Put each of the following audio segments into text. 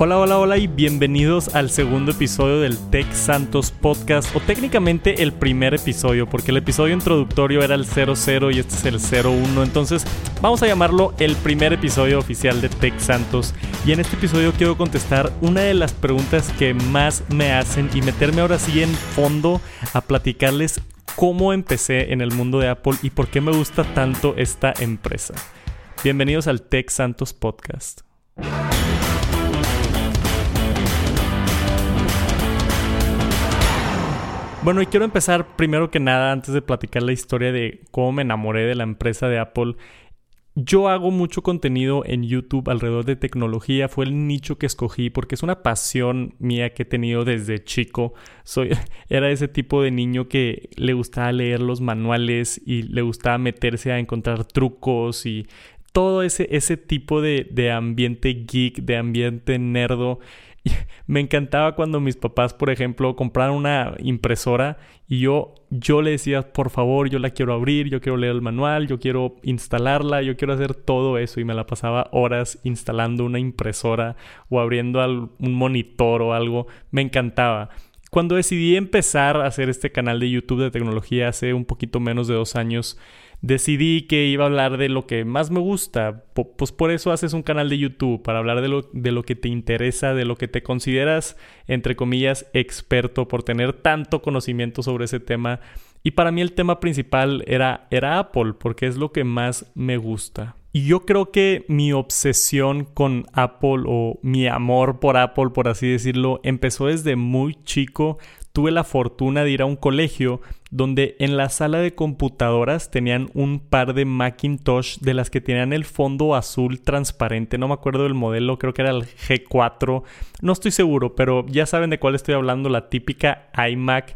Hola, hola, hola y bienvenidos al segundo episodio del Tech Santos Podcast, o técnicamente el primer episodio, porque el episodio introductorio era el 00 y este es el 01, entonces vamos a llamarlo el primer episodio oficial de Tech Santos. Y en este episodio quiero contestar una de las preguntas que más me hacen y meterme ahora sí en fondo a platicarles cómo empecé en el mundo de Apple y por qué me gusta tanto esta empresa. Bienvenidos al Tech Santos Podcast. Bueno, y quiero empezar primero que nada, antes de platicar la historia de cómo me enamoré de la empresa de Apple. Yo hago mucho contenido en YouTube alrededor de tecnología, fue el nicho que escogí porque es una pasión mía que he tenido desde chico. Soy era ese tipo de niño que le gustaba leer los manuales y le gustaba meterse a encontrar trucos y todo ese, ese tipo de, de ambiente geek, de ambiente nerdo me encantaba cuando mis papás, por ejemplo, compraron una impresora y yo, yo le decía, por favor, yo la quiero abrir, yo quiero leer el manual, yo quiero instalarla, yo quiero hacer todo eso y me la pasaba horas instalando una impresora o abriendo un monitor o algo. Me encantaba. Cuando decidí empezar a hacer este canal de YouTube de tecnología hace un poquito menos de dos años, decidí que iba a hablar de lo que más me gusta. Pues por eso haces un canal de YouTube, para hablar de lo, de lo que te interesa, de lo que te consideras, entre comillas, experto por tener tanto conocimiento sobre ese tema. Y para mí el tema principal era, era Apple, porque es lo que más me gusta. Y yo creo que mi obsesión con Apple o mi amor por Apple, por así decirlo, empezó desde muy chico tuve la fortuna de ir a un colegio donde en la sala de computadoras tenían un par de Macintosh de las que tenían el fondo azul transparente. No me acuerdo del modelo, creo que era el G4. No estoy seguro, pero ya saben de cuál estoy hablando, la típica iMac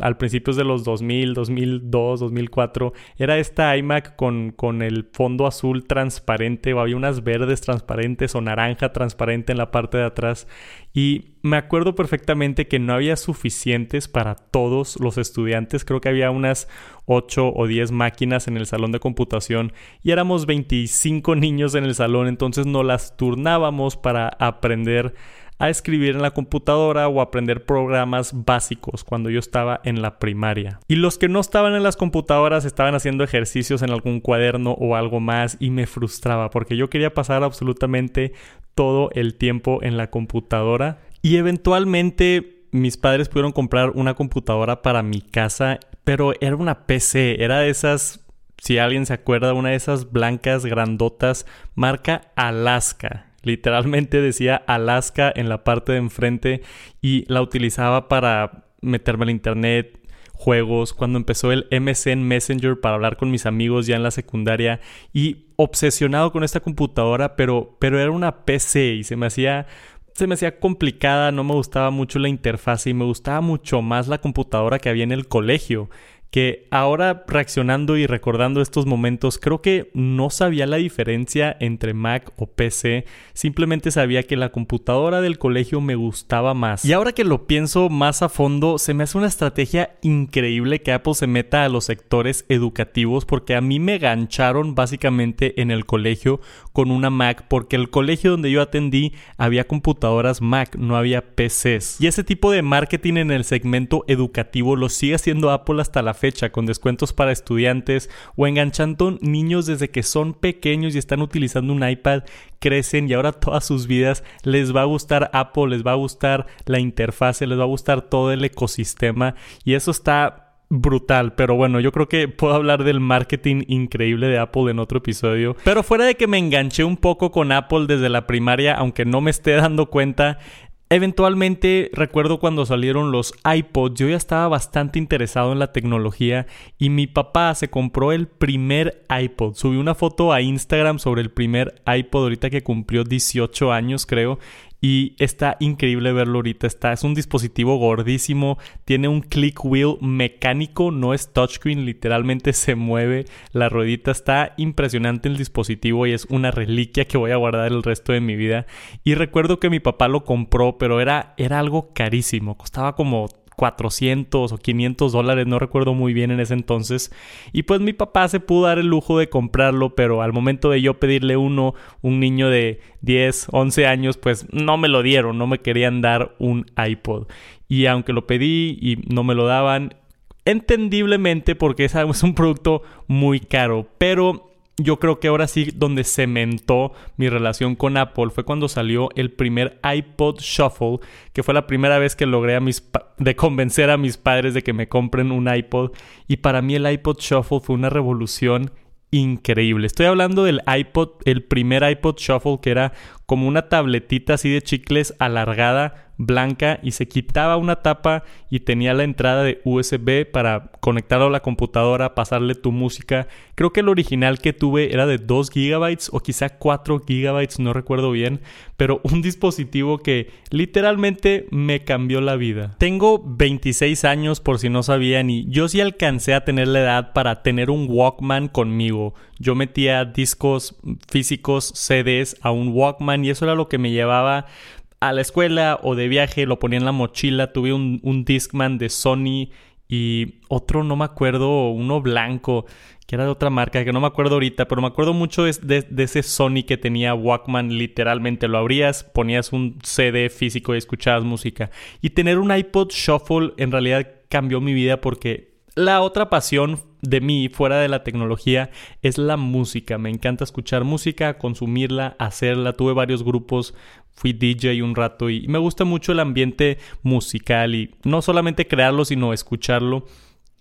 al principios de los 2000, 2002, 2004, era esta iMac con, con el fondo azul transparente o había unas verdes transparentes o naranja transparente en la parte de atrás. Y me acuerdo perfectamente que no había suficientes para todos los estudiantes. Creo que había unas 8 o 10 máquinas en el salón de computación y éramos 25 niños en el salón, entonces no las turnábamos para aprender a escribir en la computadora o aprender programas básicos cuando yo estaba en la primaria. Y los que no estaban en las computadoras estaban haciendo ejercicios en algún cuaderno o algo más y me frustraba porque yo quería pasar absolutamente todo el tiempo en la computadora y eventualmente mis padres pudieron comprar una computadora para mi casa, pero era una PC, era de esas si alguien se acuerda, una de esas blancas grandotas marca Alaska. Literalmente decía Alaska en la parte de enfrente y la utilizaba para meterme al internet, juegos, cuando empezó el MSN Messenger para hablar con mis amigos ya en la secundaria y obsesionado con esta computadora, pero, pero era una PC y se me hacía se me hacía complicada, no me gustaba mucho la interfaz y me gustaba mucho más la computadora que había en el colegio que ahora reaccionando y recordando estos momentos, creo que no sabía la diferencia entre Mac o PC, simplemente sabía que la computadora del colegio me gustaba más. Y ahora que lo pienso más a fondo, se me hace una estrategia increíble que Apple se meta a los sectores educativos porque a mí me gancharon básicamente en el colegio con una Mac porque el colegio donde yo atendí había computadoras Mac, no había PCs. Y ese tipo de marketing en el segmento educativo lo sigue haciendo Apple hasta la fecha con descuentos para estudiantes o enganchando niños desde que son pequeños y están utilizando un iPad, crecen y ahora todas sus vidas les va a gustar Apple, les va a gustar la interfase, les va a gustar todo el ecosistema y eso está brutal, pero bueno, yo creo que puedo hablar del marketing increíble de Apple en otro episodio. Pero fuera de que me enganché un poco con Apple desde la primaria, aunque no me esté dando cuenta, Eventualmente recuerdo cuando salieron los iPods, yo ya estaba bastante interesado en la tecnología y mi papá se compró el primer iPod. Subí una foto a Instagram sobre el primer iPod ahorita que cumplió 18 años creo y está increíble verlo ahorita. Está, es un dispositivo gordísimo, tiene un click wheel mecánico, no es touchscreen, literalmente se mueve la ruedita. Está impresionante el dispositivo y es una reliquia que voy a guardar el resto de mi vida. Y recuerdo que mi papá lo compró, pero era, era algo carísimo, costaba como 400 o 500 dólares, no recuerdo muy bien en ese entonces. Y pues mi papá se pudo dar el lujo de comprarlo, pero al momento de yo pedirle uno, un niño de 10, 11 años, pues no me lo dieron, no me querían dar un iPod. Y aunque lo pedí y no me lo daban, entendiblemente porque es un producto muy caro, pero yo creo que ahora sí donde cementó mi relación con Apple fue cuando salió el primer iPod Shuffle, que fue la primera vez que logré a mis de convencer a mis padres de que me compren un iPod y para mí el iPod Shuffle fue una revolución increíble. Estoy hablando del iPod, el primer iPod Shuffle que era como una tabletita así de chicles alargada blanca y se quitaba una tapa y tenía la entrada de USB para conectarlo a la computadora, pasarle tu música. Creo que el original que tuve era de 2 GB o quizá 4 GB, no recuerdo bien, pero un dispositivo que literalmente me cambió la vida. Tengo 26 años por si no sabían y yo sí alcancé a tener la edad para tener un Walkman conmigo. Yo metía discos físicos, CDs a un Walkman y eso era lo que me llevaba a la escuela o de viaje, lo ponía en la mochila, tuve un, Discman de Sony y otro, no me acuerdo, uno blanco, que era de otra marca, que no me acuerdo ahorita, pero me acuerdo mucho de, de, ese Sony que tenía Walkman, literalmente lo abrías, ponías un CD físico y escuchabas música. Y tener un iPod Shuffle en realidad cambió mi vida porque la otra pasión de mí, fuera de la tecnología, es la música. Me encanta escuchar música, consumirla, hacerla. Tuve varios grupos, fui DJ un rato y me gusta mucho el ambiente musical y no solamente crearlo, sino escucharlo.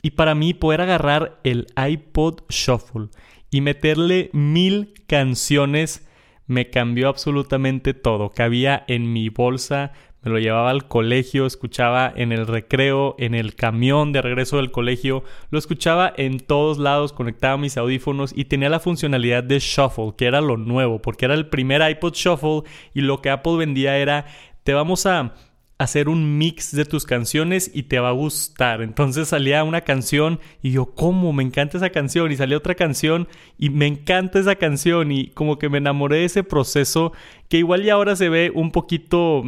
Y para mí poder agarrar el iPod Shuffle y meterle mil canciones me cambió absolutamente todo. Cabía en mi bolsa, me lo llevaba al colegio, escuchaba en el recreo, en el camión de regreso del colegio, lo escuchaba en todos lados, conectaba mis audífonos y tenía la funcionalidad de shuffle, que era lo nuevo, porque era el primer iPod shuffle y lo que Apple vendía era, te vamos a hacer un mix de tus canciones y te va a gustar. Entonces salía una canción y yo, ¿cómo? Me encanta esa canción. Y salía otra canción y me encanta esa canción. Y como que me enamoré de ese proceso que igual ya ahora se ve un poquito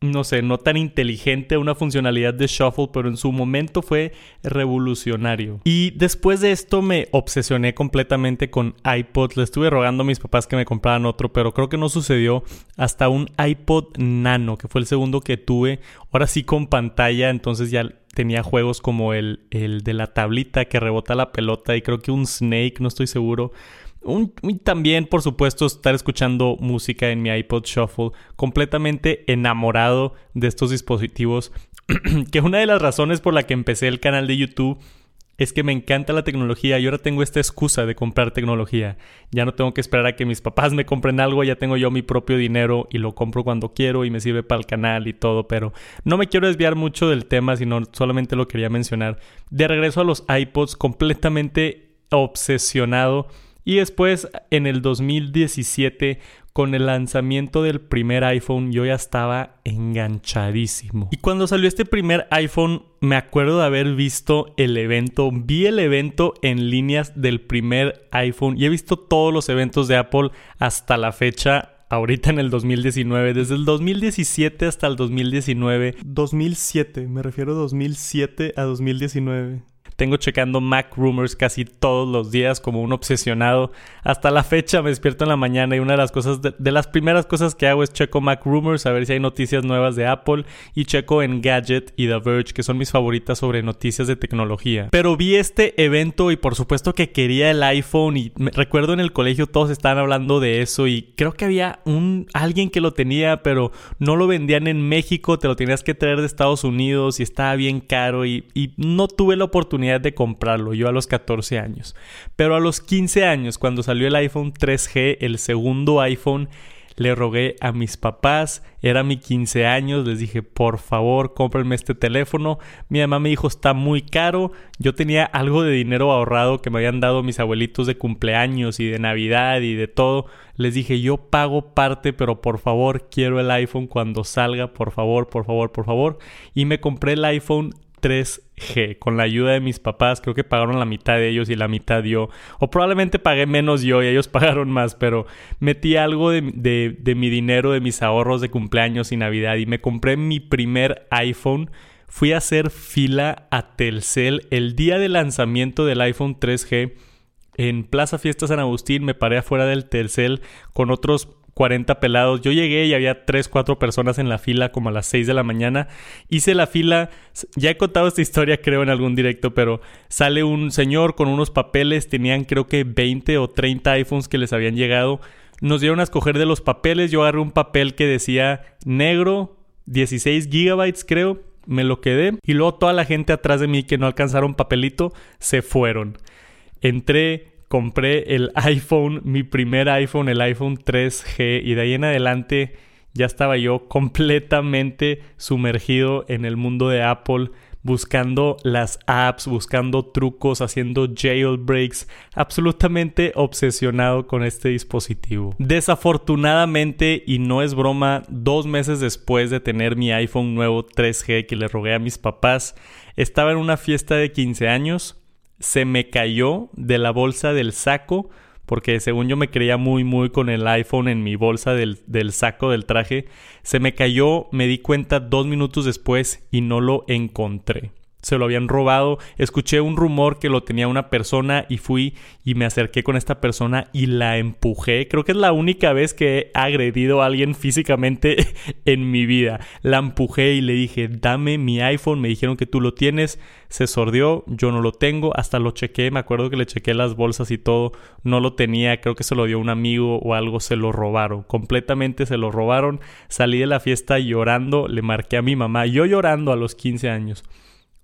no sé, no tan inteligente una funcionalidad de shuffle, pero en su momento fue revolucionario. Y después de esto me obsesioné completamente con iPod. Le estuve rogando a mis papás que me compraran otro, pero creo que no sucedió hasta un iPod Nano, que fue el segundo que tuve. Ahora sí con pantalla, entonces ya tenía juegos como el, el de la tablita que rebota la pelota y creo que un Snake, no estoy seguro y también, por supuesto, estar escuchando música en mi iPod Shuffle, completamente enamorado de estos dispositivos, que una de las razones por la que empecé el canal de YouTube es que me encanta la tecnología y ahora tengo esta excusa de comprar tecnología. Ya no tengo que esperar a que mis papás me compren algo, ya tengo yo mi propio dinero y lo compro cuando quiero y me sirve para el canal y todo, pero no me quiero desviar mucho del tema, sino solamente lo quería mencionar. De regreso a los iPods, completamente obsesionado y después, en el 2017, con el lanzamiento del primer iPhone, yo ya estaba enganchadísimo. Y cuando salió este primer iPhone, me acuerdo de haber visto el evento. Vi el evento en líneas del primer iPhone y he visto todos los eventos de Apple hasta la fecha ahorita en el 2019, desde el 2017 hasta el 2019. 2007, me refiero 2007 a 2019. Tengo checando Mac Rumors casi todos los días como un obsesionado. Hasta la fecha me despierto en la mañana y una de las cosas, de, las primeras cosas que hago es checo Mac Rumors a ver si hay noticias nuevas de Apple y checo en Gadget y The Verge, que son mis favoritas sobre noticias de tecnología. Pero vi este evento y por supuesto que quería el iPhone y recuerdo en el colegio todos estaban hablando de eso y creo que había un alguien que lo tenía, pero no lo vendían en México, te lo tenías que traer de Estados Unidos y estaba bien caro y, no tuve la oportunidad de comprarlo, yo a los 14 años. Pero a los 15 años, cuando salió el iPhone 3G, el segundo iPhone, le rogué a mis papás, era mi 15 años, les dije, por favor, cómprenme este teléfono. Mi mamá me dijo, está muy caro. Yo tenía algo de dinero ahorrado que me habían dado mis abuelitos de cumpleaños y de Navidad y de todo. Les dije, yo pago parte, pero por favor, quiero el iPhone cuando salga, por favor, por favor, por favor. Y me compré el iPhone 3G. Con la ayuda de mis papás, creo que pagaron la mitad de ellos y la mitad yo. O probablemente pagué menos yo y ellos pagaron más, pero metí algo de, mi dinero, de mis ahorros de cumpleaños y Navidad y me compré mi primer iPhone. fui a hacer fila a Telcel el día de lanzamiento del iPhone 3G en Plaza Fiesta San Agustín. Me paré afuera del Telcel con otros 40 pelados. Yo llegué y había 3, 4 personas en la fila como a las 6 de la mañana. Hice la fila, ya he contado esta historia creo en algún directo, pero sale un señor con unos papeles, tenían creo que 20 o 30 iPhones que les habían llegado. Nos dieron a escoger de los papeles, yo agarré un papel que decía negro, 16 gigabytes creo, me lo quedé y luego toda la gente atrás de mí que no alcanzaron papelito se fueron. Entré, compré el iPhone, mi primer iPhone, el iPhone 3G, y de ahí en adelante ya estaba yo completamente sumergido en el mundo de Apple buscando las apps, buscando trucos, haciendo jailbreaks, absolutamente obsesionado con este dispositivo. Desafortunadamente, y no es broma, dos meses después de tener mi iPhone nuevo 3G que le rogué a mis papás, estaba en una fiesta de 15 años, se me cayó de la bolsa del saco, porque según yo me creía muy muy con el iPhone en mi bolsa del, del, saco del traje, se me cayó, me di cuenta dos minutos después y no lo encontré se lo habían robado. Escuché un rumor que lo tenía una persona y fui y me acerqué con esta persona y la empujé. Creo que es la única vez que he agredido a alguien físicamente en mi vida. La empujé y le dije, dame mi iPhone. Me dijeron que tú lo tienes. Se sordió, yo no lo tengo. Hasta lo chequé, me acuerdo que le chequé las bolsas y todo. No lo tenía, creo que se lo dio un amigo o algo. Se lo robaron. Completamente se lo robaron. Salí de la fiesta llorando, le marqué a mi mamá. Yo llorando a los 15 años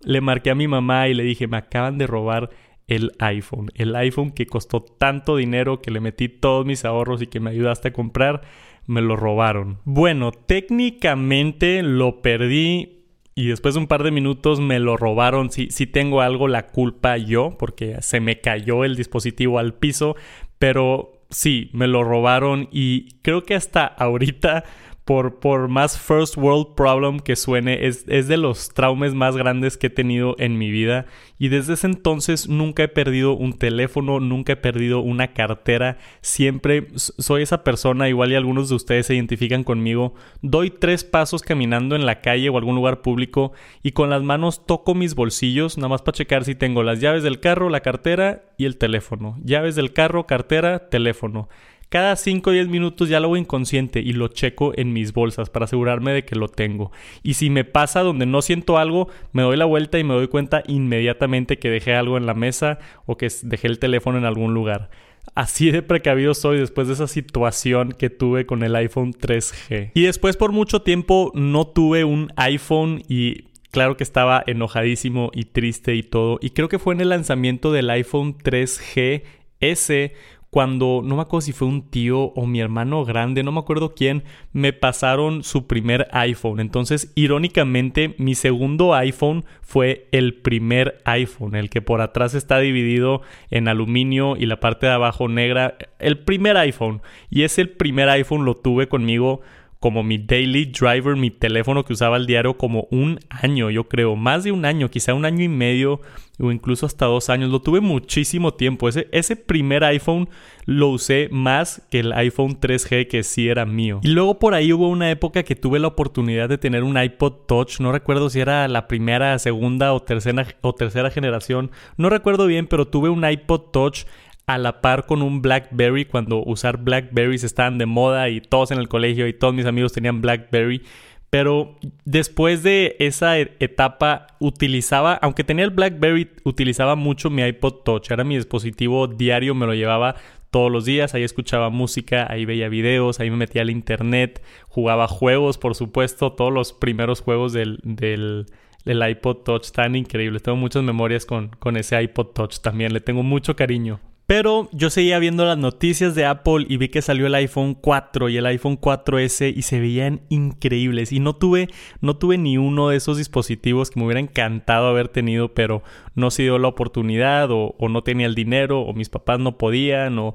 le marqué a mi mamá y le dije, me acaban de robar el iPhone. El iPhone que costó tanto dinero, que le metí todos mis ahorros y que me ayudaste a comprar, me lo robaron. Bueno, técnicamente lo perdí y después de un par de minutos me lo robaron. Si tengo algo la culpa yo, porque se me cayó el dispositivo al piso, pero sí, me lo robaron y creo que hasta ahorita por, por más first world problem que suene, es, es, de los traumas más grandes que he tenido en mi vida. Y desde ese entonces nunca he perdido un teléfono, nunca he perdido una cartera. Siempre soy esa persona, igual y algunos de ustedes se identifican conmigo. Doy tres pasos caminando en la calle o algún lugar público y con las manos toco mis bolsillos, nada más para checar si tengo las llaves del carro, la cartera y el teléfono. Llaves del carro, cartera, teléfono. Cada 5 o 10 minutos ya lo hago inconsciente y lo checo en mis bolsas para asegurarme de que lo tengo. Y si me pasa donde no siento algo, me doy la vuelta y me doy cuenta inmediatamente que dejé algo en la mesa o que dejé el teléfono en algún lugar. Así de precavido soy después de esa situación que tuve con el iPhone 3G. Y después por mucho tiempo no tuve un iPhone y claro que estaba enojadísimo y triste y todo. Y creo que fue en el lanzamiento del iPhone 3G S cuando no me acuerdo si fue un tío o mi hermano grande, no me acuerdo quién, me pasaron su primer iPhone. Entonces, irónicamente, mi segundo iPhone fue el primer iPhone, el que por atrás está dividido en aluminio y la parte de abajo negra, el primer iPhone. Y ese primer iPhone lo tuve conmigo como mi daily driver, mi teléfono que usaba al diario como un año, yo creo, más de un año, quizá un año y medio o incluso hasta dos años. Lo tuve muchísimo tiempo. Ese, ese primer iPhone lo usé más que el iPhone 3G que sí era mío. Y luego por ahí hubo una época que tuve la oportunidad de tener un iPod Touch. No recuerdo si era la primera, segunda o tercera, o tercera generación. No recuerdo bien, pero tuve un iPod Touch a la par con un BlackBerry cuando usar BlackBerrys estaban de moda y todos en el colegio y todos mis amigos tenían BlackBerry. Pero después de esa e-, etapa utilizaba, aunque tenía el BlackBerry, utilizaba mucho mi iPod Touch. Era mi dispositivo diario, me lo llevaba todos los días. Ahí escuchaba música, ahí veía videos, ahí me metía al internet, jugaba juegos, por supuesto. Todos los primeros juegos del, del, iPod Touch tan increíbles. Tengo muchas memorias con, con ese iPod Touch también. Le tengo mucho cariño. Pero yo seguía viendo las noticias de Apple y vi que salió el iPhone 4 y el iPhone 4S y se veían increíbles. Y no tuve, no tuve ni uno de esos dispositivos que me hubiera encantado haber tenido, pero no se dio la oportunidad o, no tenía el dinero o mis papás no podían o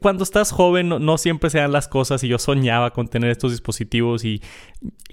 cuando estás joven no, siempre se dan las cosas y yo soñaba con tener estos dispositivos y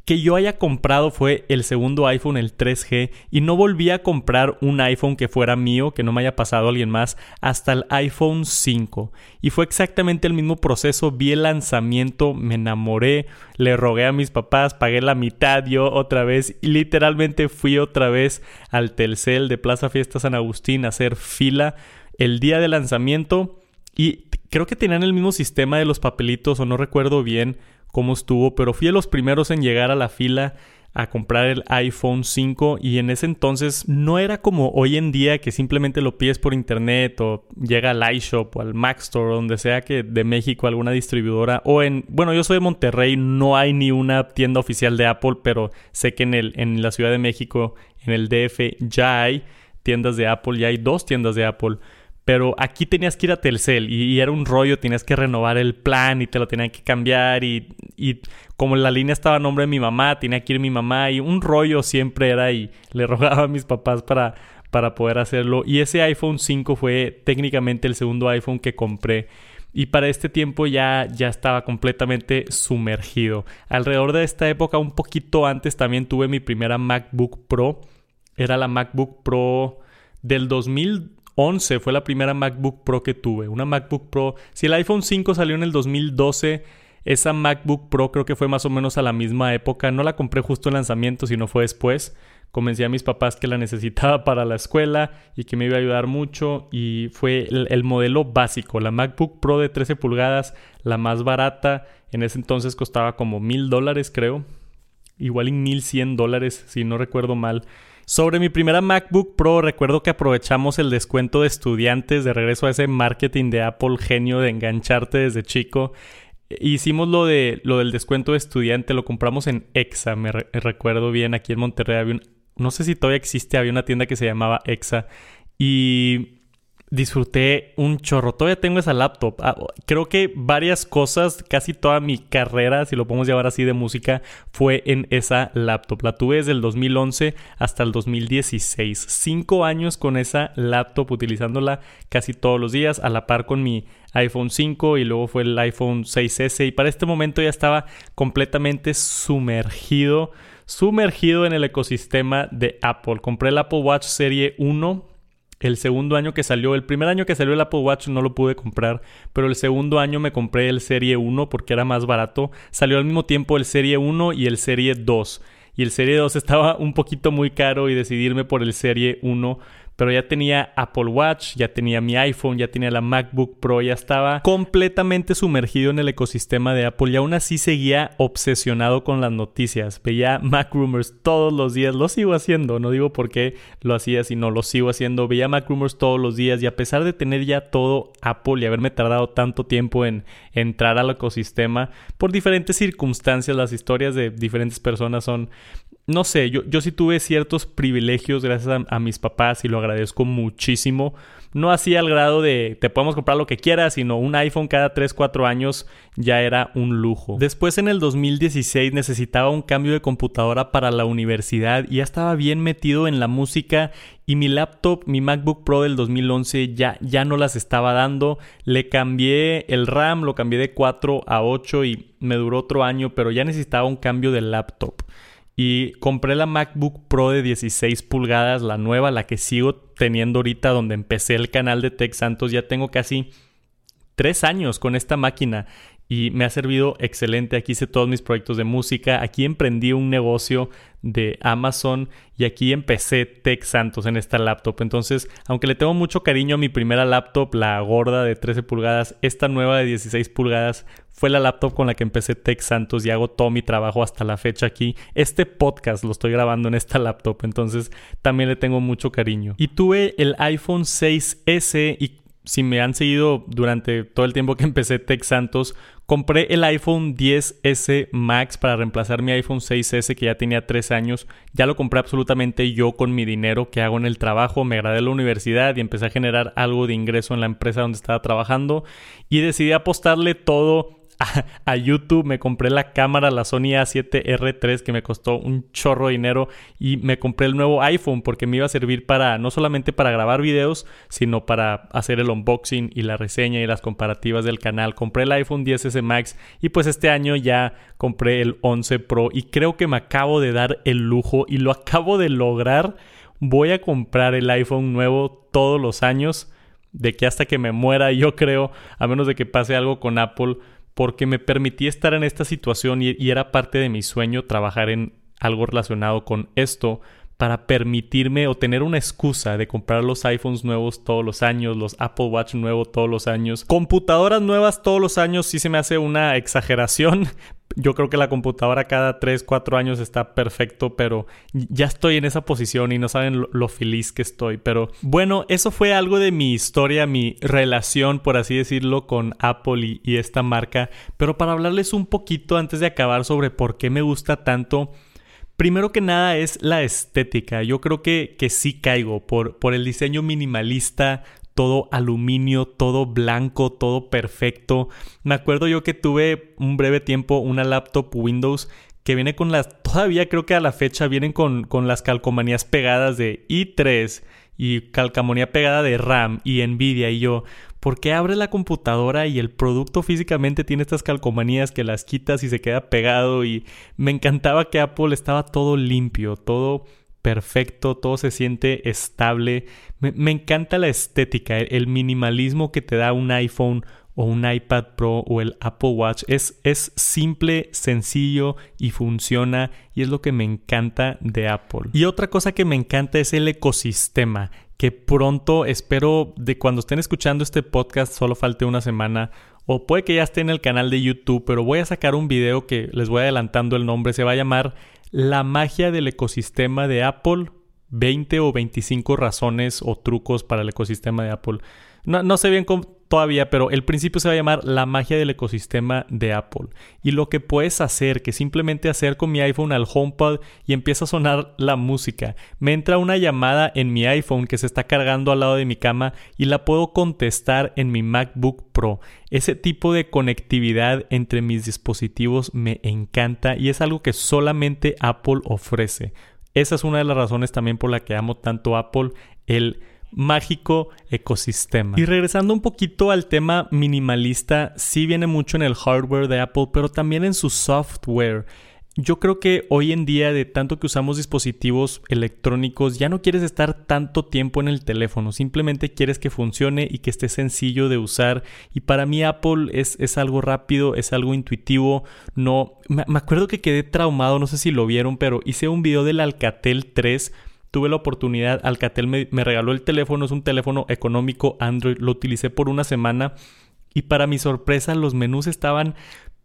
que yo haya comprado fue el segundo iPhone, el 3G, y no volví a comprar un iPhone que fuera mío, que no me haya pasado alguien más, hasta el iPhone 5 y fue exactamente el mismo proceso. Vi el lanzamiento, me enamoré, le rogué a mis papás, pagué la mitad yo otra vez y literalmente fui otra vez al Telcel de Plaza Fiesta San Agustín a hacer fila el día de lanzamiento y creo que tenían el mismo sistema de los papelitos o no recuerdo bien cómo estuvo, pero fui de los primeros en llegar a la fila a comprar el iPhone 5 y en ese entonces no era como hoy en día que simplemente lo pides por internet o llega al iShop o al Mac Store donde sea que de México alguna distribuidora o en bueno yo soy de Monterrey no hay ni una tienda oficial de Apple pero sé que en el en la Ciudad de México en el DF ya hay tiendas de Apple ya hay dos tiendas de Apple pero aquí tenías que ir a Telcel y, era un rollo, tenías que renovar el plan y te lo tenían que cambiar y, y, como la línea estaba a nombre de mi mamá, tenía que ir mi mamá y un rollo siempre era y le rogaba a mis papás para, para poder hacerlo. Y ese iPhone 5 fue técnicamente el segundo iPhone que compré. Y para este tiempo ya, ya estaba completamente sumergido. Alrededor de esta época, un poquito antes, también tuve mi primera MacBook Pro. Era la MacBook Pro del 2000 11 fue la primera MacBook Pro que tuve. Una MacBook Pro. Si el iPhone 5 salió en el 2012, esa MacBook Pro creo que fue más o menos a la misma época. No la compré justo en lanzamiento, sino fue después. Convencí a mis papás que la necesitaba para la escuela y que me iba a ayudar mucho. Y fue el, modelo básico, la MacBook Pro de 13 pulgadas, la más barata. En ese entonces costaba como mil dólares, creo. Igual en mil cien dólares, si no recuerdo mal. Sobre mi primera MacBook Pro, recuerdo que aprovechamos el descuento de estudiantes de regreso a ese marketing de Apple genio de engancharte desde chico. Hicimos lo, de, lo del descuento de estudiante, lo compramos en Exa, me recuerdo bien, aquí en Monterrey había un, no sé si todavía existe, había una tienda que se llamaba Exa y disfruté un chorro. Todavía tengo esa laptop. Ah, creo que varias cosas, casi toda mi carrera, si lo podemos llamar así, de música, fue en esa laptop. La tuve desde el 2011 hasta el 2016. Cinco años con esa laptop, utilizándola casi todos los días, a la par con mi iPhone 5 y luego fue el iPhone 6S. Y para este momento ya estaba completamente sumergido. Sumergido en el ecosistema de Apple. Compré el Apple Watch Serie 1 el segundo año que salió, el primer año que salió el Apple Watch no lo pude comprar, pero el segundo año me compré el Serie 1 porque era más barato. Salió al mismo tiempo el Serie 1 y el Serie 2. Y el Serie 2 estaba un poquito muy caro y decidirme por el Serie 1 pero ya tenía Apple Watch, ya tenía mi iPhone, ya tenía la MacBook Pro, ya estaba completamente sumergido en el ecosistema de Apple y aún así seguía obsesionado con las noticias. Veía Mac Rumors todos los días, lo sigo haciendo, no digo por qué lo hacía, sino lo sigo haciendo. Veía Mac Rumors todos los días y a pesar de tener ya todo Apple y haberme tardado tanto tiempo en entrar al ecosistema, por diferentes circunstancias, las historias de diferentes personas son no sé, yo, yo sí tuve ciertos privilegios gracias a, mis papás y lo agradezco muchísimo. No así al grado de te podemos comprar lo que quieras, sino un iPhone cada 3, 4 años ya era un lujo. Después en el 2016 necesitaba un cambio de computadora para la universidad y ya estaba bien metido en la música y mi laptop, mi MacBook Pro del 2011 ya, ya no las estaba dando. Le cambié el RAM, lo cambié de 4 a 8 y me duró otro año, pero ya necesitaba un cambio de laptop. Y compré la MacBook Pro de 16 pulgadas, la nueva, la que sigo teniendo ahorita donde empecé el canal de Tech Santos. Ya tengo casi tres años con esta máquina y me ha servido excelente. Aquí hice todos mis proyectos de música, aquí emprendí un negocio de Amazon y aquí empecé Tech Santos en esta laptop. Entonces, aunque le tengo mucho cariño a mi primera laptop, la gorda de 13 pulgadas, esta nueva de 16 pulgadas fue la laptop con la que empecé Tech Santos y hago todo mi trabajo hasta la fecha aquí. Este podcast lo estoy grabando en esta laptop, entonces también le tengo mucho cariño. Y tuve el iPhone 6S y si me han seguido durante todo el tiempo que empecé Tech Santos, compré el iPhone 10S Max para reemplazar mi iPhone 6S que ya tenía 3 años. Ya lo compré absolutamente yo con mi dinero que hago en el trabajo. Me agradé la universidad y empecé a generar algo de ingreso en la empresa donde estaba trabajando. Y decidí apostarle todo a, YouTube, me compré la cámara, la Sony A7R3 que me costó un chorro de dinero y me compré el nuevo iPhone porque me iba a servir para no solamente para grabar videos, sino para hacer el unboxing y la reseña y las comparativas del canal. Compré el iPhone 10S Max y pues este año ya compré el 11 Pro y creo que me acabo de dar el lujo y lo acabo de lograr. Voy a comprar el iPhone nuevo todos los años de que hasta que me muera, yo creo, a menos de que pase algo con Apple, porque me permití estar en esta situación y, y era parte de mi sueño trabajar en algo relacionado con esto para permitirme o tener una excusa de comprar los iPhones nuevos todos los años, los Apple Watch nuevos todos los años. Computadoras nuevas todos los años sí se me hace una exageración. Yo creo que la computadora cada 3, 4 años está perfecto, pero ya estoy en esa posición y no saben lo, feliz que estoy. Pero bueno, eso fue algo de mi historia, mi relación, por así decirlo, con Apple y, y esta marca. Pero para hablarles un poquito antes de acabar sobre por qué me gusta tanto Primero que nada es la estética. Yo creo que, que sí caigo por, por el diseño minimalista, todo aluminio, todo blanco, todo perfecto. Me acuerdo yo que tuve un breve tiempo una laptop Windows que viene con las, todavía creo que a la fecha vienen con, con las calcomanías pegadas de i3 y calcamonía pegada de RAM y Nvidia y yo, ¿Por qué abre la computadora y el producto físicamente tiene estas calcomanías que las quitas y se queda pegado? Y me encantaba que Apple estaba todo limpio, todo perfecto, todo se siente estable. Me, encanta la estética, el minimalismo que te da un iPhone o un iPad Pro o el Apple Watch. Es, es simple, sencillo y funciona y es lo que me encanta de Apple. Y otra cosa que me encanta es el ecosistema que pronto espero de cuando estén escuchando este podcast solo falte una semana o puede que ya esté en el canal de YouTube, pero voy a sacar un video que les voy adelantando el nombre, se va a llamar La magia del ecosistema de Apple, 20 o 25 razones o trucos para el ecosistema de Apple. No, no sé bien cómo todavía, pero el principio se va a llamar la magia del ecosistema de Apple. Y lo que puedes hacer, que simplemente hacer con mi iPhone al HomePod y empieza a sonar la música. Me entra una llamada en mi iPhone que se está cargando al lado de mi cama y la puedo contestar en mi MacBook Pro. Ese tipo de conectividad entre mis dispositivos me encanta y es algo que solamente Apple ofrece. Esa es una de las razones también por la que amo tanto Apple, el mágico ecosistema. Y regresando un poquito al tema minimalista, sí viene mucho en el hardware de Apple, pero también en su software. Yo creo que hoy en día, de tanto que usamos dispositivos electrónicos, ya no quieres estar tanto tiempo en el teléfono, simplemente quieres que funcione y que esté sencillo de usar. Y para mí Apple es, es algo rápido, es algo intuitivo. No, me, me acuerdo que quedé traumado, no sé si lo vieron, pero hice un video del Alcatel 3 tuve la oportunidad, Alcatel me, regaló el teléfono, es un teléfono económico Android, lo utilicé por una semana y para mi sorpresa los menús estaban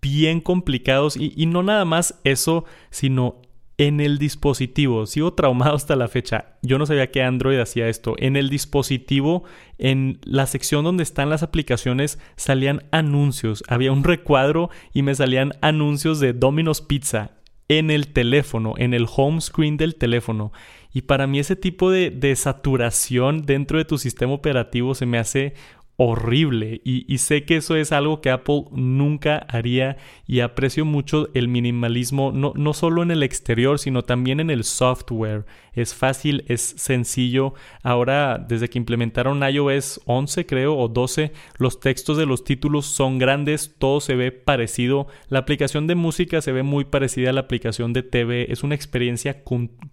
bien complicados y, y, no nada más eso, sino en el dispositivo. Sigo traumado hasta la fecha. Yo no sabía que Android hacía esto. En el dispositivo, en la sección donde están las aplicaciones, salían anuncios. Había un recuadro y me salían anuncios de Domino's Pizza en el teléfono, en el home screen del teléfono. Y para mí ese tipo de, saturación dentro de tu sistema operativo se me hace horrible. Y, sé que eso es algo que Apple nunca haría y aprecio mucho el minimalismo no, no solo en el exterior sino también en el software. Es fácil es sencillo. Ahora desde que implementaron iOS 11 creo o 12 los textos de los títulos son grandes todo se ve parecido. La aplicación de música se ve muy parecida a la aplicación de TV es una experiencia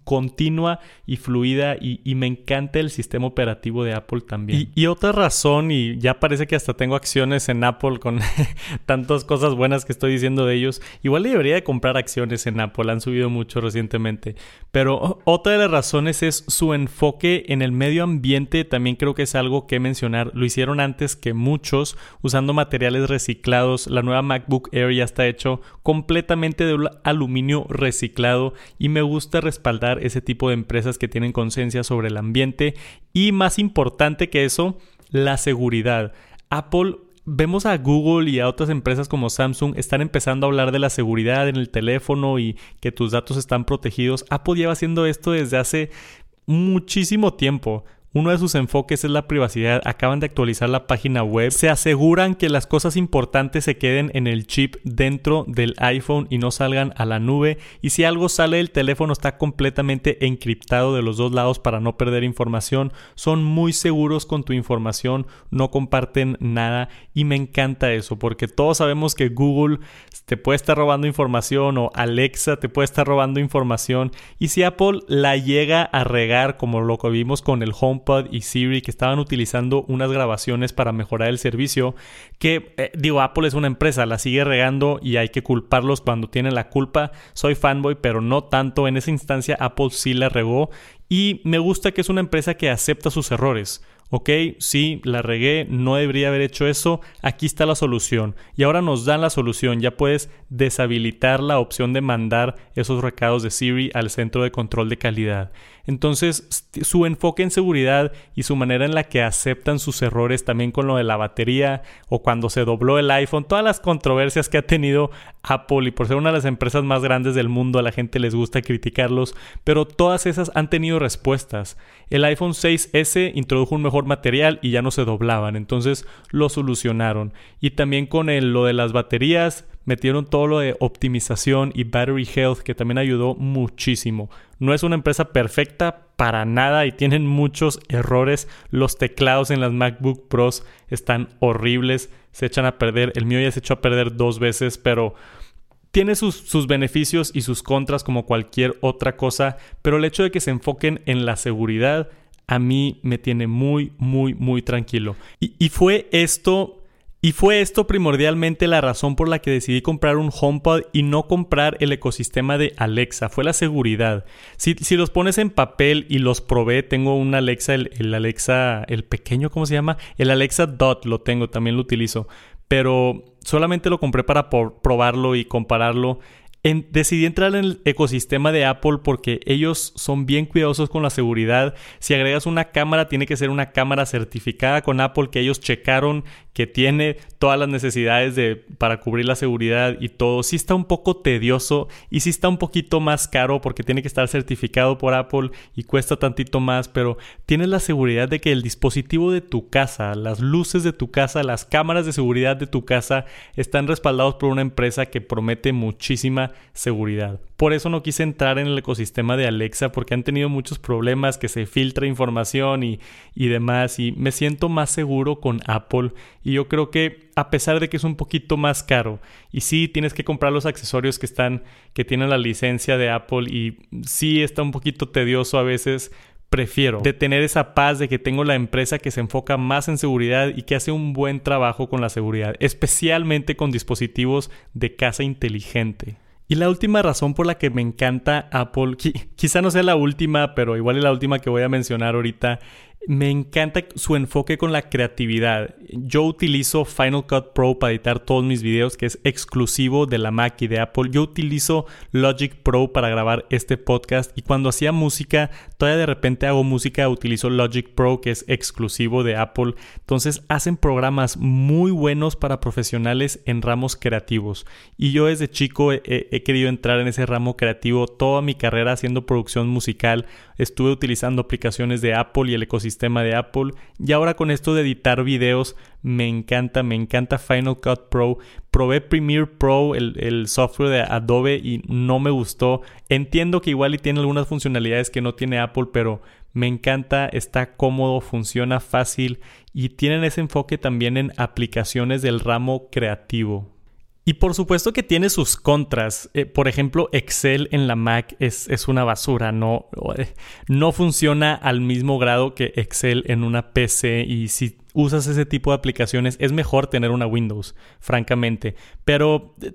continua y fluida y, me encanta el sistema operativo de Apple también. Y otra razón y ya parece que hasta tengo acciones en Apple con tantas cosas buenas que estoy diciendo de ellos. Igual debería de comprar acciones en Apple, han subido mucho recientemente. Pero otra de las razones es su enfoque en el medio ambiente, también creo que es algo que mencionar. Lo hicieron antes que muchos, usando materiales reciclados. La nueva MacBook Air ya está hecho completamente de aluminio reciclado y me gusta respaldar ese tipo de empresas que tienen conciencia sobre el ambiente. Y más importante que eso, la seguridad. Apple vemos a Google y a otras empresas como Samsung están empezando a hablar de la seguridad en el teléfono y que tus datos están protegidos. Apple lleva haciendo esto desde hace muchísimo tiempo. Uno de sus enfoques es la privacidad. Acaban de actualizar la página web. Se aseguran que las cosas importantes se queden en el chip dentro del iPhone y no salgan a la nube. Y si algo sale del teléfono está completamente encriptado de los dos lados para no perder información. Son muy seguros con tu información. No comparten nada. Y me encanta eso porque todos sabemos que Google te puede estar robando información o Alexa te puede estar robando información. Y si Apple la llega a regar como lo que vimos con el Home Y Siri que estaban utilizando unas grabaciones para mejorar el servicio. Que eh, digo, Apple es una empresa, la sigue regando y hay que culparlos cuando tienen la culpa. Soy fanboy, pero no tanto. En esa instancia Apple sí la regó y me gusta que es una empresa que acepta sus errores ok, sí, la regué, no debería haber hecho eso, aquí está la solución. Y ahora nos dan la solución, ya puedes deshabilitar la opción de mandar esos recados de Siri al centro de control de calidad. Entonces, su enfoque en seguridad y su manera en la que aceptan sus errores también con lo de la batería o cuando se dobló el iPhone, todas las controversias que ha tenido Apple y por ser una de las empresas más grandes del mundo a la gente les gusta criticarlos, pero todas esas han tenido respuestas. El iPhone 6S introdujo un mejor material y ya no se doblaban, entonces lo solucionaron. Y también con lo de las baterías, metieron todo lo de optimización y battery health que también ayudó muchísimo. No es una empresa perfecta para nada y tienen muchos errores. Los teclados en las MacBook Pros están horribles, se echan a perder. El mío ya se echó a perder dos veces, pero tiene sus, sus, beneficios y sus contras como cualquier otra cosa, pero el hecho de que se enfoquen en la seguridad a mí me tiene muy, muy, muy tranquilo. Y, y fue esto y fue esto primordialmente la razón por la que decidí comprar un HomePod y no comprar el ecosistema de Alexa, fue la seguridad. Si, los pones en papel y los probé, tengo un Alexa, el, Alexa, el pequeño, ¿cómo se llama? El Alexa Dot lo tengo, también lo utilizo. Pero solamente lo compré para probarlo y compararlo decidí entrar en el ecosistema de Apple porque ellos son bien cuidadosos con la seguridad. Si agregas una cámara, tiene que ser una cámara certificada con Apple que ellos checaron que tiene todas las necesidades de, para cubrir la seguridad y todo. Sí está un poco tedioso y sí está un poquito más caro porque tiene que estar certificado por Apple y cuesta tantito más, pero tienes la seguridad de que el dispositivo de tu casa, las luces de tu casa, las cámaras de seguridad de tu casa están respaldados por una empresa que promete muchísima seguridad. Por eso no quise entrar en el ecosistema de Alexa porque han tenido muchos problemas que se filtra información y, y demás y me siento más seguro con Apple y yo creo que a pesar de que es un poquito más caro y sí tienes que comprar los accesorios que están que tienen la licencia de Apple y sí está un poquito tedioso a veces prefiero de tener esa paz de que tengo la empresa que se enfoca más en seguridad y que hace un buen trabajo con la seguridad, especialmente con dispositivos de casa inteligente. Y la última razón por la que me encanta Apple, quizá no sea la última, pero igual es la última que voy a mencionar ahorita, me encanta su enfoque con la creatividad. Yo utilizo Final Cut Pro para editar todos mis videos, que es exclusivo de la Mac y de Apple. Yo utilizo Logic Pro para grabar este podcast y cuando hacía música, todavía de repente hago música, utilizo Logic Pro, que es exclusivo de Apple. Entonces hacen programas muy buenos para profesionales en ramos creativos. Y yo desde chico he, he querido entrar en ese ramo creativo toda mi carrera haciendo producción musical. Estuve utilizando aplicaciones de Apple y el ecosistema sistema de Apple. Y ahora con esto de editar videos, me encanta, me encanta Final Cut Pro. Probé Premiere Pro, el, software de Adobe, y no me gustó. Entiendo que igual y tiene algunas funcionalidades que no tiene Apple, pero me encanta, está cómodo, funciona fácil y tienen ese enfoque también en aplicaciones del ramo creativo. Y por supuesto que tiene sus contras. Eh, por ejemplo, Excel en la Mac es, es, una basura. No, no funciona al mismo grado que Excel en una PC. Y si usas ese tipo de aplicaciones, es mejor tener una Windows, francamente. Pero eh,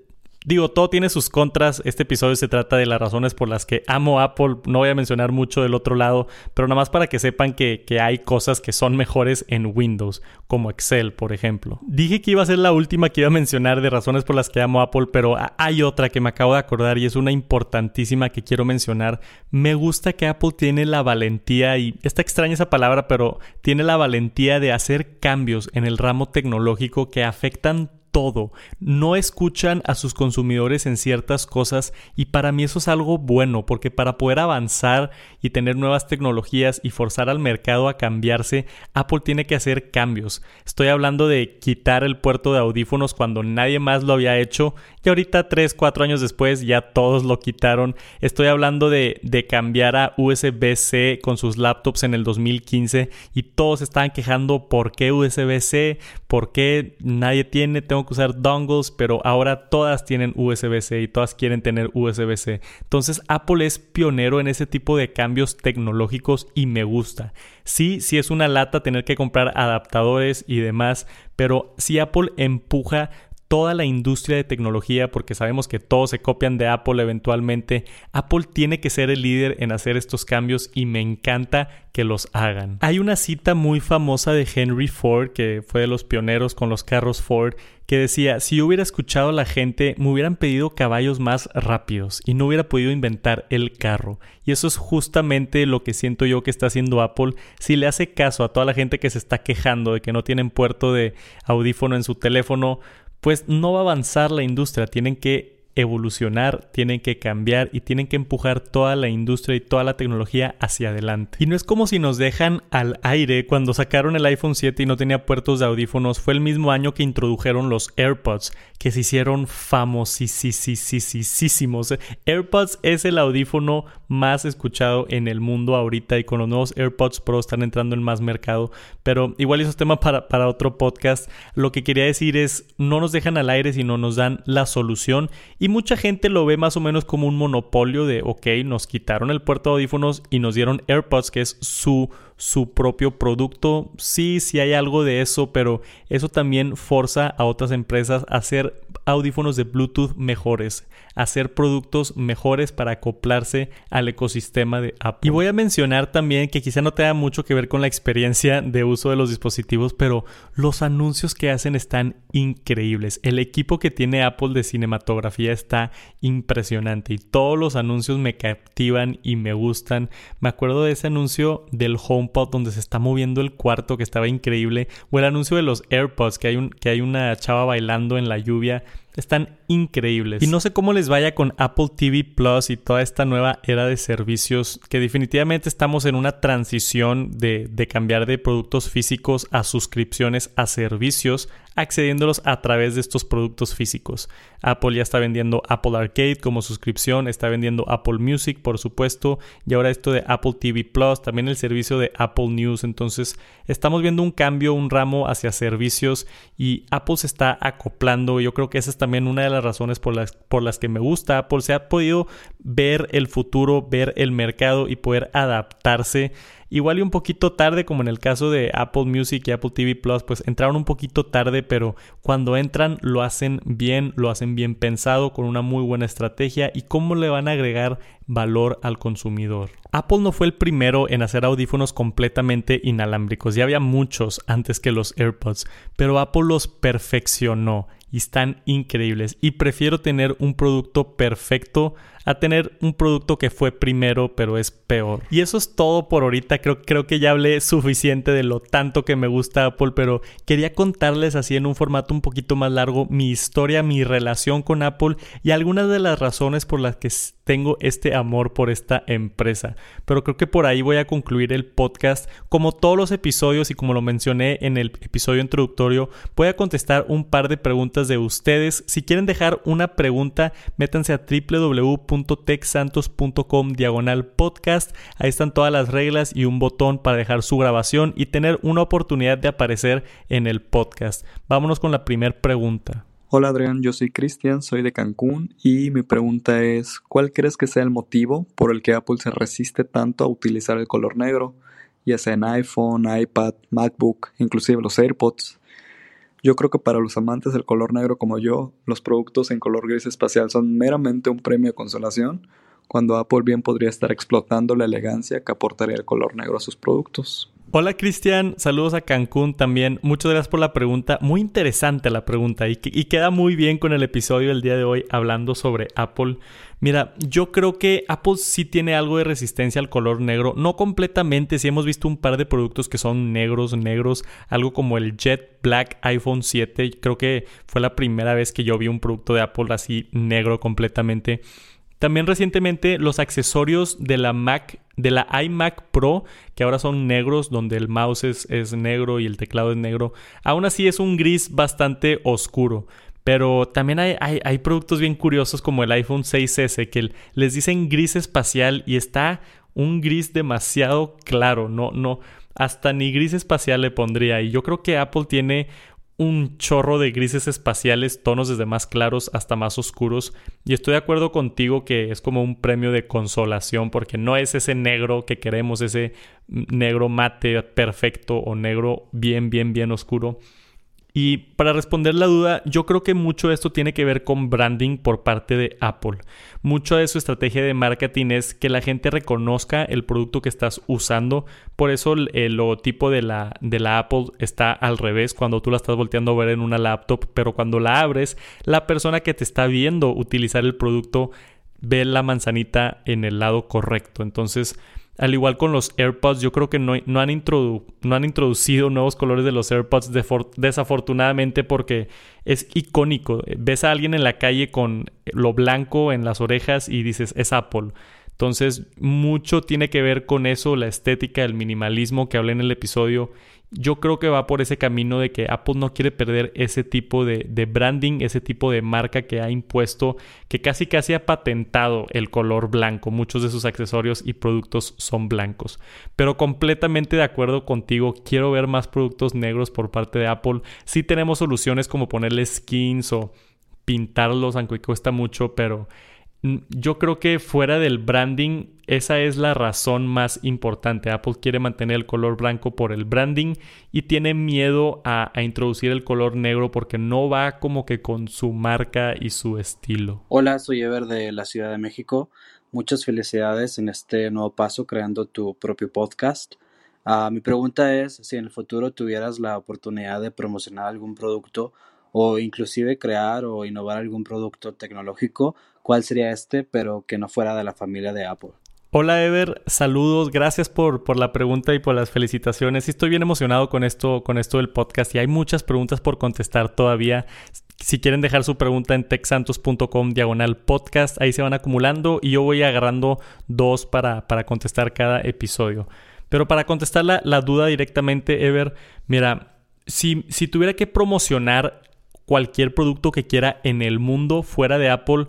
Digo, todo tiene sus contras. Este episodio se trata de las razones por las que amo Apple. No voy a mencionar mucho del otro lado, pero nada más para que sepan que, hay cosas que son mejores en Windows, como Excel, por ejemplo. Dije que iba a ser la última que iba a mencionar de razones por las que amo Apple, pero hay otra que me acabo de acordar y es una importantísima que quiero mencionar. Me gusta que Apple tiene la valentía, y está extraña esa palabra, pero tiene la valentía de hacer cambios en el ramo tecnológico que afectan todo, no escuchan a sus consumidores en ciertas cosas y para mí eso es algo bueno porque para poder avanzar y tener nuevas tecnologías y forzar al mercado a cambiarse, Apple tiene que hacer cambios. Estoy hablando de quitar el puerto de audífonos cuando nadie más lo había hecho y ahorita 3, 4 años después ya todos lo quitaron. Estoy hablando de, de cambiar a USB-C con sus laptops en el 2015 y todos estaban quejando por qué USB-C, por qué nadie tiene, que usar dongles, pero ahora todas tienen USB-C y todas quieren tener USB-C. Entonces Apple es pionero en ese tipo de cambios tecnológicos y me gusta. Sí, sí es una lata tener que comprar adaptadores y demás, pero si Apple empuja toda la industria de tecnología, porque sabemos que todos se copian de Apple eventualmente, Apple tiene que ser el líder en hacer estos cambios y me encanta que los hagan. Hay una cita muy famosa de Henry Ford, que fue de los pioneros con los carros Ford, que decía, si yo hubiera escuchado a la gente, me hubieran pedido caballos más rápidos y no hubiera podido inventar el carro. Y eso es justamente lo que siento yo que está haciendo Apple. Si le hace caso a toda la gente que se está quejando de que no tienen puerto de audífono en su teléfono, pues no va a avanzar la industria. Tienen que evolucionar, tienen que cambiar y tienen que empujar toda la industria y toda la tecnología hacia adelante. Y no es como si nos dejan al aire cuando sacaron el iPhone 7 y no tenía puertos de audífonos. Fue el mismo año que introdujeron los AirPods, que se hicieron famosísimos. AirPods es el audífono más escuchado en el mundo ahorita y con los nuevos AirPods Pro están entrando en más mercado. Pero igual eso es tema para, para otro podcast. Lo que quería decir es, no nos dejan al aire, sino nos dan la solución y mucha gente lo ve más o menos como un monopolio de, ok, nos quitaron el puerto de audífonos y nos dieron AirPods, que es su, su propio producto. Sí, sí hay algo de eso, pero eso también forza a otras empresas a hacer audífonos de Bluetooth mejores, hacer productos mejores para acoplarse al ecosistema de Apple. Y voy a mencionar también que quizá no tenga mucho que ver con la experiencia de uso de los dispositivos, pero los anuncios que hacen están increíbles. El equipo que tiene Apple de cinematografía está impresionante y todos los anuncios me captivan y me gustan. Me acuerdo de ese anuncio del Donde se está moviendo el cuarto que estaba increíble o el anuncio de los AirPods que hay un que hay una chava bailando en la lluvia están increíbles. Y no sé cómo les vaya con Apple TV Plus y toda esta nueva era de servicios, que definitivamente estamos en una transición de, de cambiar de productos físicos a suscripciones a servicios accediéndolos a través de estos productos físicos. Apple ya está vendiendo Apple Arcade como suscripción, está vendiendo Apple Music, por supuesto, y ahora esto de Apple TV Plus, también el servicio de Apple News. Entonces, estamos viendo un cambio, un ramo hacia servicios y Apple se está acoplando. Yo creo que esa es también una de las razones por las, por las que me gusta Apple. Se ha podido ver el futuro, ver el mercado y poder adaptarse Igual y un poquito tarde, como en el caso de Apple Music y Apple TV Plus, pues entraron un poquito tarde, pero cuando entran lo hacen bien, lo hacen bien pensado, con una muy buena estrategia y cómo le van a agregar valor al consumidor. Apple no fue el primero en hacer audífonos completamente inalámbricos, ya había muchos antes que los AirPods, pero Apple los perfeccionó y están increíbles y prefiero tener un producto perfecto a tener un producto que fue primero pero es peor. Y eso es todo por ahorita. Creo, creo que ya hablé suficiente de lo tanto que me gusta Apple, pero quería contarles así en un formato un poquito más largo mi historia, mi relación con Apple y algunas de las razones por las que tengo este amor por esta empresa. Pero creo que por ahí voy a concluir el podcast. Como todos los episodios y como lo mencioné en el episodio introductorio, voy a contestar un par de preguntas de ustedes. Si quieren dejar una pregunta, métanse a www www.texsantos.com diagonal podcast. Ahí están todas las reglas y un botón para dejar su grabación y tener una oportunidad de aparecer en el podcast. Vámonos con la primera pregunta. Hola Adrián, yo soy Cristian, soy de Cancún y mi pregunta es, ¿cuál crees que sea el motivo por el que Apple se resiste tanto a utilizar el color negro, ya sea en iPhone, iPad, MacBook, inclusive los AirPods? Yo creo que para los amantes del color negro como yo, los productos en color gris espacial son meramente un premio de consolación, cuando Apple bien podría estar explotando la elegancia que aportaría el color negro a sus productos. Hola Cristian, saludos a Cancún también. Muchas gracias por la pregunta. Muy interesante la pregunta y, queda muy bien con el episodio del día de hoy hablando sobre Apple. Mira, yo creo que Apple sí tiene algo de resistencia al color negro. No completamente, sí hemos visto un par de productos que son negros, negros. Algo como el Jet Black iPhone 7. Creo que fue la primera vez que yo vi un producto de Apple así negro completamente. También recientemente los accesorios de la Mac, de la iMac Pro, que ahora son negros, donde el mouse es, negro y el teclado es negro. Aún así es un gris bastante oscuro. Pero también hay, hay, productos bien curiosos como el iPhone 6S que les dicen gris espacial y está un gris demasiado claro. No, no, hasta ni gris espacial le pondría. Y yo creo que Apple tiene un chorro de grises espaciales, tonos desde más claros hasta más oscuros. Y estoy de acuerdo contigo que es como un premio de consolación porque no es ese negro que queremos, ese negro mate perfecto o negro bien, bien, bien oscuro. Y para responder la duda, yo creo que mucho de esto tiene que ver con branding por parte de Apple. Mucho de su estrategia de marketing es que la gente reconozca el producto que estás usando. Por eso el logotipo de la, de la Apple está al revés cuando tú la estás volteando a ver en una laptop, pero cuando la abres, la persona que te está viendo utilizar el producto ve la manzanita en el lado correcto. Entonces, al igual con los AirPods, yo creo que no, no, han, no han, introducido nuevos colores de los AirPods desafortunadamente porque es icónico. Ves a alguien en la calle con lo blanco en las orejas y dices, es Apple. Entonces, mucho tiene que ver con eso, la estética, el minimalismo que hablé en el episodio yo creo que va por ese camino de que Apple no quiere perder ese tipo de, branding, ese tipo de marca que ha impuesto, que casi casi ha patentado el color blanco. Muchos de sus accesorios y productos son blancos. Pero completamente de acuerdo contigo, quiero ver más productos negros por parte de Apple. Sí tenemos soluciones como ponerle skins o pintarlos, aunque cuesta mucho, pero yo creo que fuera del branding, esa es la razón más importante. Apple quiere mantener el color blanco por el branding y tiene miedo a, introducir el color negro porque no va como que con su marca y su estilo. Hola, soy Ever de la Ciudad de México. Muchas felicidades en este nuevo paso creando tu propio podcast. Ah, mi pregunta es si en el futuro tuvieras la oportunidad de promocionar algún producto o inclusive crear o innovar algún producto tecnológico, ¿cuál sería este, pero que no fuera de la familia de Apple? Hola Ever, saludos, gracias por, por la pregunta y por las felicitaciones. Estoy bien emocionado con esto, con esto del podcast y hay muchas preguntas por contestar todavía. Si quieren dejar su pregunta en texantos.com diagonal podcast, ahí se van acumulando y yo voy agarrando dos para, para contestar cada episodio. Pero para contestar la, la duda directamente, Ever, mira, si, si tuviera que promocionar cualquier producto que quiera en el mundo fuera de Apple,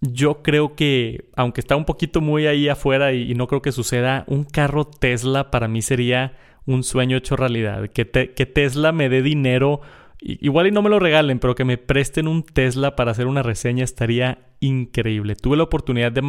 yo creo que, aunque está un poquito muy ahí afuera y, no creo que suceda, un carro Tesla para mí sería un sueño hecho realidad. Que, que Tesla me dé dinero Igual y no me lo regalen, pero que me presten un Tesla para hacer una reseña estaría increíble. Tuve la oportunidad de,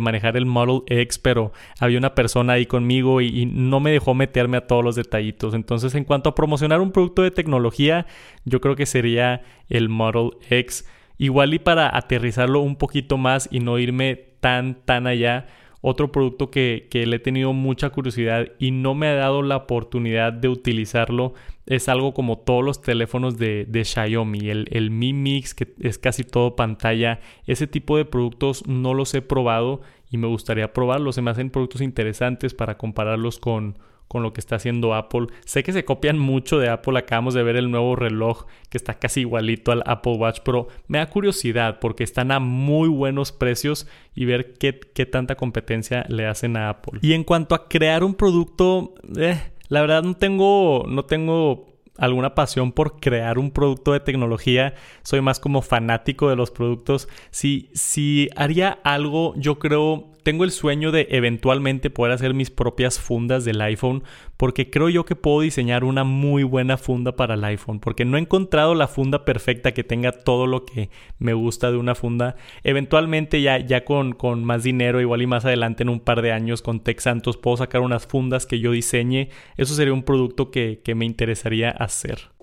manejar el Model X, pero había una persona ahí conmigo y, no me dejó meterme a todos los detallitos. Entonces, en cuanto a promocionar un producto de tecnología, yo creo que sería el Model X. Igual y para aterrizarlo un poquito más y no irme tan, tan allá otro producto que, le he tenido mucha curiosidad y no me ha dado la oportunidad de utilizarlo es algo como todos los teléfonos de, Xiaomi, el, el Mi Mix que es casi todo pantalla. Ese tipo de productos no los he probado y me gustaría probarlos. Se me hacen productos interesantes para compararlos con, con lo que está haciendo Apple. Sé que se copian mucho de Apple, acabamos de ver el nuevo reloj que está casi igualito al Apple Watch, pero me da curiosidad porque están a muy buenos precios y ver qué, tanta competencia le hacen a Apple. Y en cuanto a crear un producto, eh, la verdad no tengo, no tengo alguna pasión por crear un producto de tecnología. Soy más como fanático de los productos. Si, si haría algo, yo creo tengo el sueño de eventualmente poder hacer mis propias fundas del iPhone porque creo yo que puedo diseñar una muy buena funda para el iPhone porque no he encontrado la funda perfecta que tenga todo lo que me gusta de una funda. Eventualmente ya, ya con, con más dinero, igual y más adelante en un par de años con Tech Santos puedo sacar unas fundas que yo diseñe. Eso sería un producto que, que me interesaría hacer.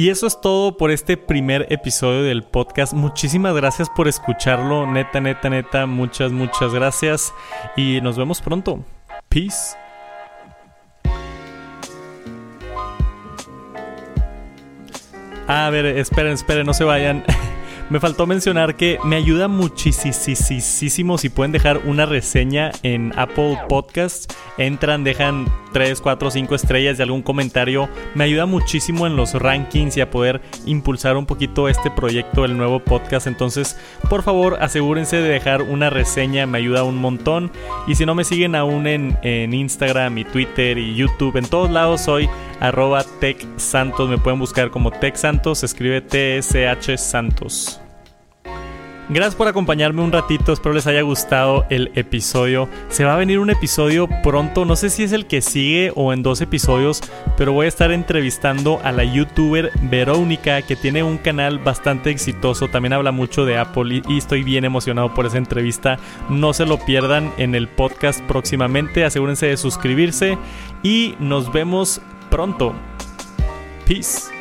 Y eso es todo por este primer episodio del podcast. Muchísimas gracias por escucharlo. Neta, neta, neta. Muchas, muchas gracias. Y nos vemos pronto. Peace. A ver, esperen, esperen, no se vayan. Me faltó mencionar que me ayuda muchísimo si pueden dejar una reseña en Apple Podcasts. Entran, dejan 3, 4, 5 estrellas de algún comentario. Me ayuda muchísimo en los rankings y a poder impulsar un poquito este proyecto, el nuevo podcast. Entonces, por favor, asegúrense de dejar una reseña, me ayuda un montón. Y si no me siguen aún en, en Instagram y Twitter y YouTube, en todos lados soy arroba Tech Santos. Me pueden buscar como Tech Santos, escribe TSH Santos. Gracias por acompañarme un ratito, espero les haya gustado el episodio. Se va a venir un episodio pronto, no sé si es el que sigue o en dos episodios, pero voy a estar entrevistando a la youtuber Verónica, que tiene un canal bastante exitoso, también habla mucho de Apple y, estoy bien emocionado por esa entrevista. No se lo pierdan en el podcast próximamente, asegúrense de suscribirse y nos vemos pronto. Peace.